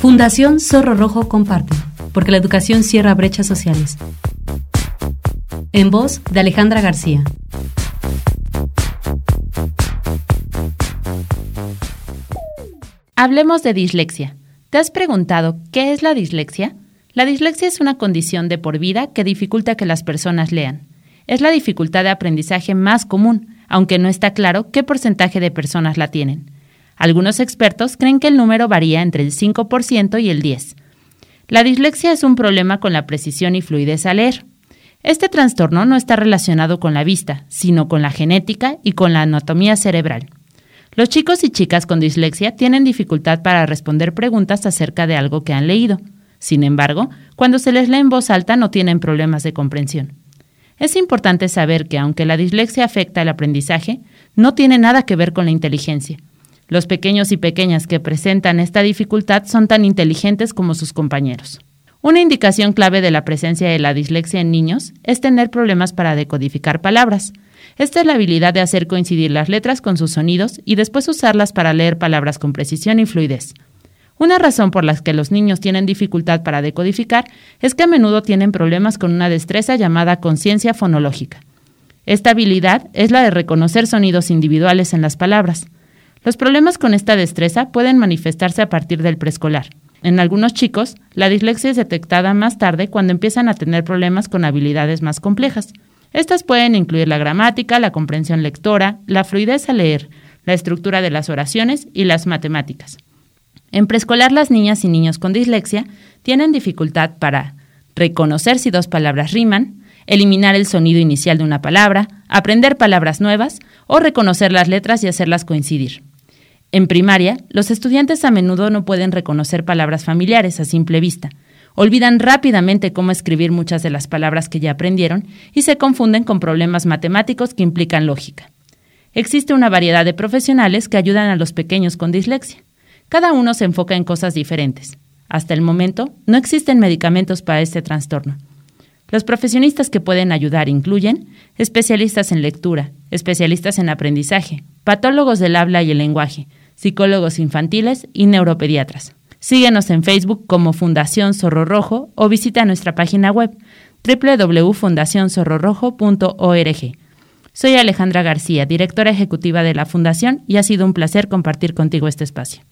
Fundación Zorro Rojo comparte, porque la educación cierra brechas sociales. En voz de Alejandra García. Hablemos de dislexia. ¿Te has preguntado qué es la dislexia? La dislexia es una condición de por vida que dificulta que las personas lean. Es la dificultad de aprendizaje más común, aunque no está claro qué porcentaje de personas la tienen. Algunos expertos creen que el número varía entre el 5% y el 10%. La dislexia es un problema con la precisión y fluidez al leer. Este trastorno no está relacionado con la vista, sino con la genética y con la anatomía cerebral. Los chicos y chicas con dislexia tienen dificultad para responder preguntas acerca de algo que han leído. Sin embargo, cuando se les lee en voz alta no tienen problemas de comprensión. Es importante saber que aunque la dislexia afecta el aprendizaje, no tiene nada que ver con la inteligencia. Los pequeños y pequeñas que presentan esta dificultad son tan inteligentes como sus compañeros. Una indicación clave de la presencia de la dislexia en niños es tener problemas para decodificar palabras. Esta es la habilidad de hacer coincidir las letras con sus sonidos y después usarlas para leer palabras con precisión y fluidez. Una razón por la que los niños tienen dificultad para decodificar es que a menudo tienen problemas con una destreza llamada conciencia fonológica. Esta habilidad es la de reconocer sonidos individuales en las palabras. Los problemas con esta destreza pueden manifestarse a partir del preescolar. En algunos chicos, la dislexia es detectada más tarde cuando empiezan a tener problemas con habilidades más complejas. Estas pueden incluir la gramática, la comprensión lectora, la fluidez al leer, la estructura de las oraciones y las matemáticas. En preescolar, las niñas y niños con dislexia tienen dificultad para reconocer si dos palabras riman, eliminar el sonido inicial de una palabra, aprender palabras nuevas o reconocer las letras y hacerlas coincidir. En primaria, los estudiantes a menudo no pueden reconocer palabras familiares a simple vista. Olvidan rápidamente cómo escribir muchas de las palabras que ya aprendieron y se confunden con problemas matemáticos que implican lógica. Existe una variedad de profesionales que ayudan a los pequeños con dislexia. Cada uno se enfoca en cosas diferentes. Hasta el momento, no existen medicamentos para este trastorno. Los profesionistas que pueden ayudar incluyen especialistas en lectura, especialistas en aprendizaje, patólogos del habla y el lenguaje, psicólogos infantiles y neuropediatras. Síguenos en Facebook como Fundación Zorro Rojo o visita nuestra página web www.fundacionzorrorojo.org. Soy Alejandra García, directora ejecutiva de la Fundación, y ha sido un placer compartir contigo este espacio.